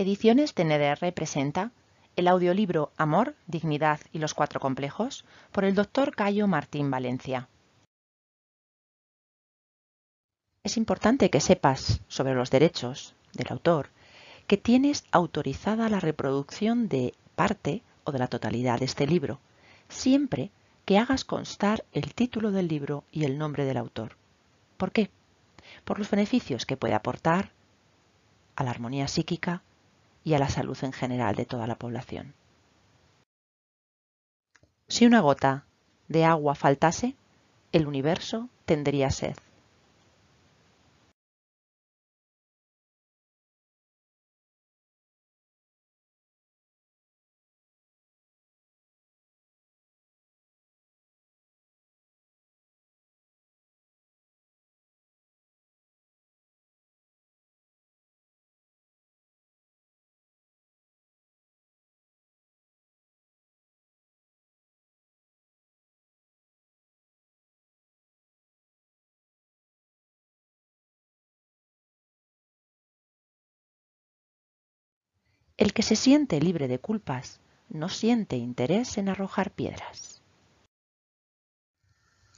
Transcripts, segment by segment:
Ediciones TNDR presenta el audiolibro Amor, Dignidad y los Cuatro Complejos por el doctor Cayo Martín Valencia. Es importante que sepas sobre los derechos del autor que tienes autorizada la reproducción de parte o de la totalidad de este libro, siempre que hagas constar el título del libro y el nombre del autor. ¿Por qué? Por los beneficios que puede aportar a la armonía psíquica y a la salud en general de toda la población. Si una gota de agua faltase, el universo tendría sed. El que se siente libre de culpas no siente interés en arrojar piedras.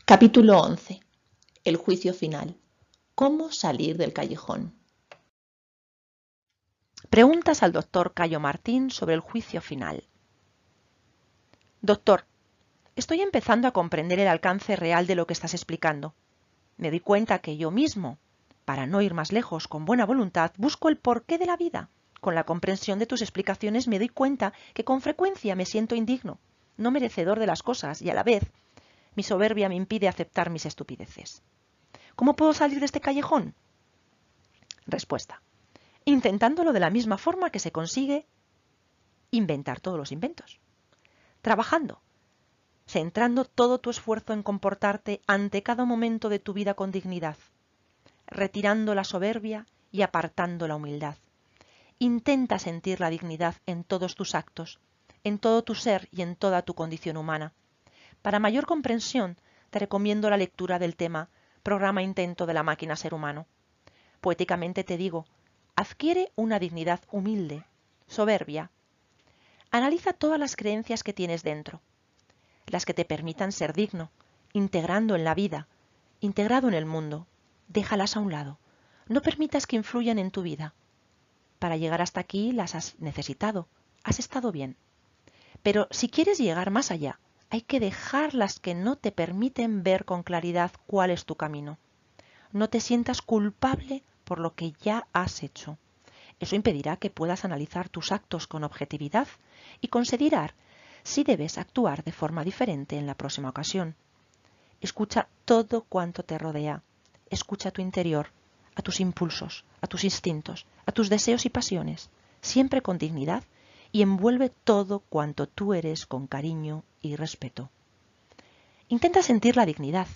Capítulo 11. El juicio final. ¿Cómo salir del callejón? Preguntas al doctor Cayo Martín sobre el juicio final. Doctor, estoy empezando a comprender el alcance real de lo que estás explicando. Me doy cuenta que yo mismo, para no ir más lejos con buena voluntad, busco el porqué de la vida con la comprensión de tus explicaciones me doy cuenta que con frecuencia me siento indigno, no merecedor de las cosas y a la vez mi soberbia me impide aceptar mis estupideces. ¿Cómo puedo salir de este callejón? Respuesta. Intentándolo de la misma forma que se consigue inventar todos los inventos. Trabajando, centrando todo tu esfuerzo en comportarte ante cada momento de tu vida con dignidad, retirando la soberbia y apartando la humildad Intenta sentir la dignidad en todos tus actos, en todo tu ser y en toda tu condición humana. Para mayor comprensión, te recomiendo la lectura del tema Programa Intento de la máquina ser humano. Poéticamente te digo, adquiere una dignidad humilde, soberbia. Analiza todas las creencias que tienes dentro, las que te permitan ser digno, integrando en la vida, integrado en el mundo. Déjalas a un lado. No permitas que influyan en tu vida. Para llegar hasta aquí las has necesitado, has estado bien. Pero si quieres llegar más allá, hay que dejar las que no te permiten ver con claridad cuál es tu camino. No te sientas culpable por lo que ya has hecho. Eso impedirá que puedas analizar tus actos con objetividad y considerar si debes actuar de forma diferente en la próxima ocasión. Escucha todo cuanto te rodea. Escucha tu interior a tus impulsos, a tus instintos, a tus deseos y pasiones, siempre con dignidad, y envuelve todo cuanto tú eres con cariño y respeto. Intenta sentir la dignidad.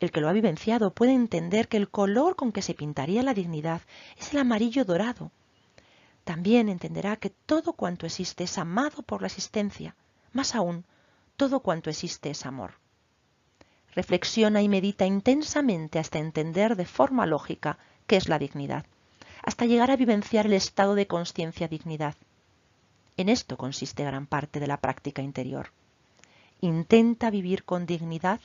El que lo ha vivenciado puede entender que el color con que se pintaría la dignidad es el amarillo dorado. También entenderá que todo cuanto existe es amado por la existencia, más aún, todo cuanto existe es amor. Reflexiona y medita intensamente hasta entender de forma lógica qué es la dignidad, hasta llegar a vivenciar el estado de conciencia dignidad. En esto consiste gran parte de la práctica interior. Intenta vivir con dignidad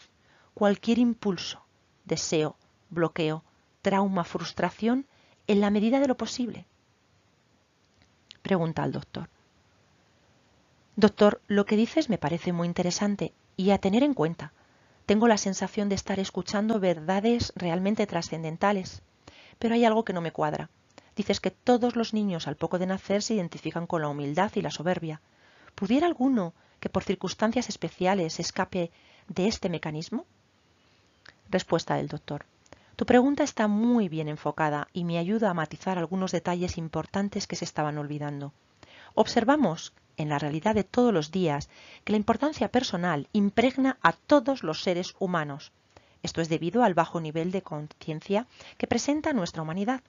cualquier impulso, deseo, bloqueo, trauma, frustración, en la medida de lo posible. Pregunta al doctor. Doctor, lo que dices me parece muy interesante y a tener en cuenta tengo la sensación de estar escuchando verdades realmente trascendentales, pero hay algo que no me cuadra. Dices que todos los niños al poco de nacer se identifican con la humildad y la soberbia. ¿Pudiera alguno que por circunstancias especiales escape de este mecanismo? Respuesta del doctor. Tu pregunta está muy bien enfocada y me ayuda a matizar algunos detalles importantes que se estaban olvidando. Observamos en la realidad de todos los días que la importancia personal impregna a todos los seres humanos. Esto es debido al bajo nivel de conciencia que presenta nuestra humanidad.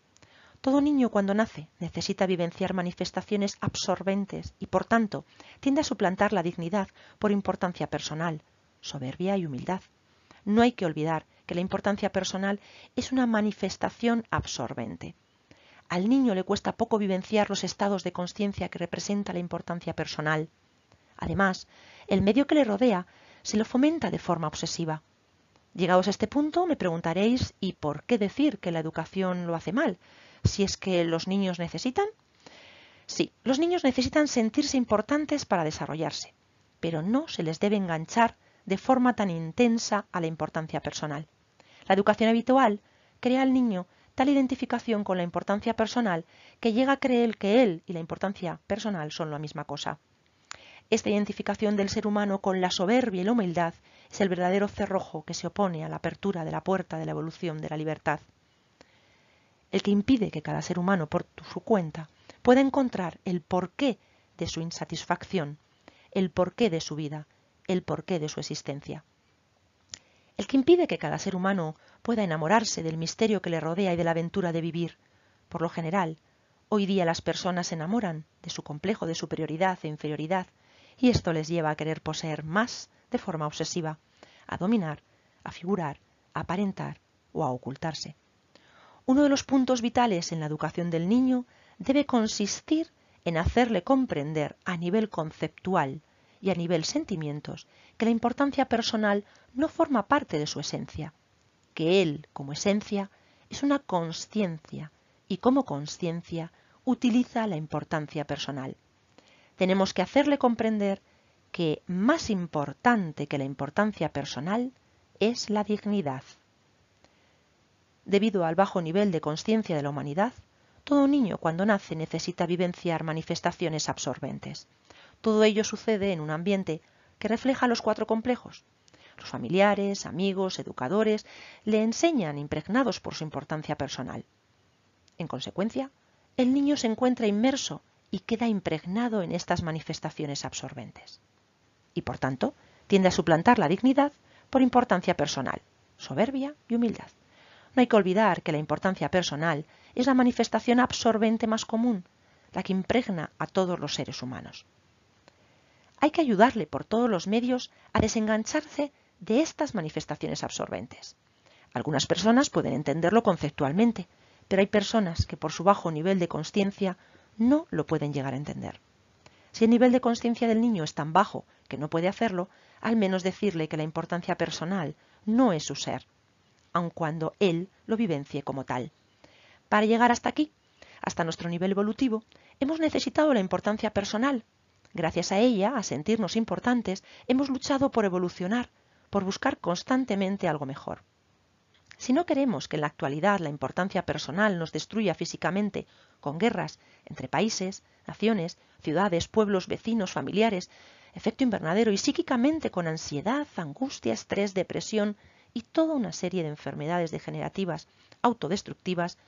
Todo niño cuando nace necesita vivenciar manifestaciones absorbentes y por tanto tiende a suplantar la dignidad por importancia personal, soberbia y humildad. No hay que olvidar que la importancia personal es una manifestación absorbente. Al niño le cuesta poco vivenciar los estados de conciencia que representa la importancia personal. Además, el medio que le rodea se lo fomenta de forma obsesiva. Llegados a este punto, me preguntaréis ¿y por qué decir que la educación lo hace mal? Si es que los niños necesitan. Sí, los niños necesitan sentirse importantes para desarrollarse, pero no se les debe enganchar de forma tan intensa a la importancia personal. La educación habitual crea al niño tal identificación con la importancia personal que llega a creer que él y la importancia personal son la misma cosa. Esta identificación del ser humano con la soberbia y la humildad es el verdadero cerrojo que se opone a la apertura de la puerta de la evolución de la libertad. El que impide que cada ser humano por su cuenta pueda encontrar el porqué de su insatisfacción, el porqué de su vida, el porqué de su existencia el que impide que cada ser humano pueda enamorarse del misterio que le rodea y de la aventura de vivir. Por lo general, hoy día las personas se enamoran de su complejo de superioridad e inferioridad, y esto les lleva a querer poseer más de forma obsesiva, a dominar, a figurar, a aparentar o a ocultarse. Uno de los puntos vitales en la educación del niño debe consistir en hacerle comprender a nivel conceptual y a nivel sentimientos que la importancia personal no forma parte de su esencia, que él, como esencia, es una conciencia y como conciencia utiliza la importancia personal. Tenemos que hacerle comprender que más importante que la importancia personal es la dignidad. Debido al bajo nivel de conciencia de la humanidad, todo niño cuando nace necesita vivenciar manifestaciones absorbentes. Todo ello sucede en un ambiente que refleja los cuatro complejos. Los familiares, amigos, educadores le enseñan impregnados por su importancia personal. En consecuencia, el niño se encuentra inmerso y queda impregnado en estas manifestaciones absorbentes. Y por tanto, tiende a suplantar la dignidad por importancia personal, soberbia y humildad. No hay que olvidar que la importancia personal es la manifestación absorbente más común, la que impregna a todos los seres humanos. Hay que ayudarle por todos los medios a desengancharse de estas manifestaciones absorbentes. Algunas personas pueden entenderlo conceptualmente, pero hay personas que por su bajo nivel de conciencia no lo pueden llegar a entender. Si el nivel de conciencia del niño es tan bajo que no puede hacerlo, al menos decirle que la importancia personal no es su ser, aun cuando él lo vivencie como tal. Para llegar hasta aquí, hasta nuestro nivel evolutivo, hemos necesitado la importancia personal Gracias a ella, a sentirnos importantes, hemos luchado por evolucionar, por buscar constantemente algo mejor. Si no queremos que en la actualidad la importancia personal nos destruya físicamente con guerras entre países, naciones, ciudades, pueblos, vecinos, familiares, efecto invernadero y psíquicamente con ansiedad, angustia, estrés, depresión y toda una serie de enfermedades degenerativas autodestructivas,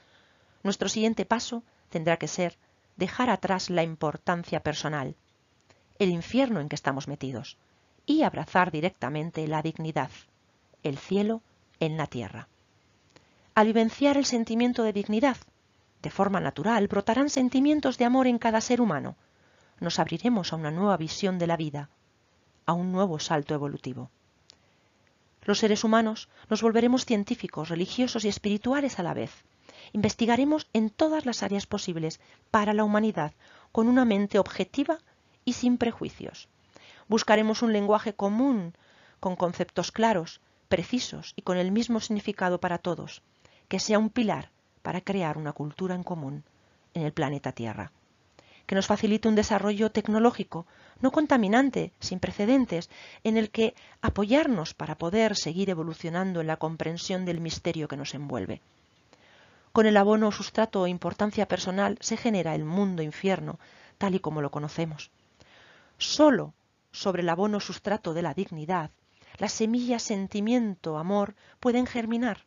nuestro siguiente paso tendrá que ser dejar atrás la importancia personal el infierno en que estamos metidos y abrazar directamente la dignidad, el cielo en la tierra. Al vivenciar el sentimiento de dignidad, de forma natural brotarán sentimientos de amor en cada ser humano. Nos abriremos a una nueva visión de la vida, a un nuevo salto evolutivo. Los seres humanos nos volveremos científicos, religiosos y espirituales a la vez. Investigaremos en todas las áreas posibles para la humanidad con una mente objetiva y sin prejuicios. Buscaremos un lenguaje común, con conceptos claros, precisos y con el mismo significado para todos, que sea un pilar para crear una cultura en común en el planeta Tierra, que nos facilite un desarrollo tecnológico no contaminante, sin precedentes, en el que apoyarnos para poder seguir evolucionando en la comprensión del misterio que nos envuelve. Con el abono sustrato o importancia personal se genera el mundo infierno, tal y como lo conocemos. Solo sobre el abono sustrato de la dignidad, las semillas sentimiento, amor pueden germinar.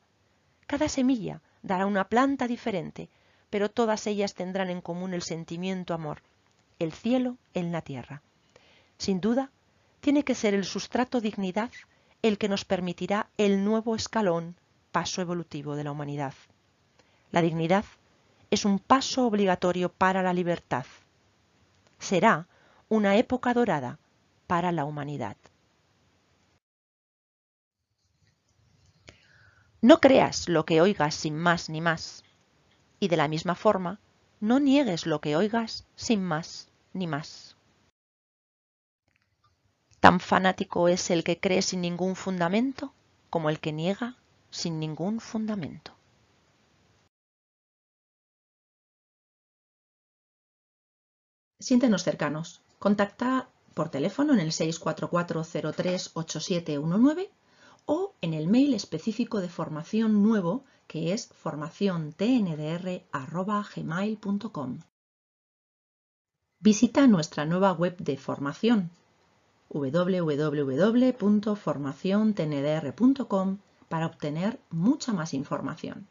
Cada semilla dará una planta diferente, pero todas ellas tendrán en común el sentimiento amor, el cielo en la tierra. Sin duda, tiene que ser el sustrato dignidad el que nos permitirá el nuevo escalón, paso evolutivo de la humanidad. La dignidad es un paso obligatorio para la libertad. Será una época dorada para la humanidad. No creas lo que oigas sin más ni más. Y de la misma forma, No niegues lo que oigas sin más ni más. Tan fanático es el que cree sin ningún fundamento como el que niega sin ningún fundamento. Siéntenos cercanos. Contacta por teléfono en el 644-038719 o en el mail específico de formación nuevo que es formaciontndr.gmail.com. Visita nuestra nueva web de formación www.formaciontndr.com para obtener mucha más información.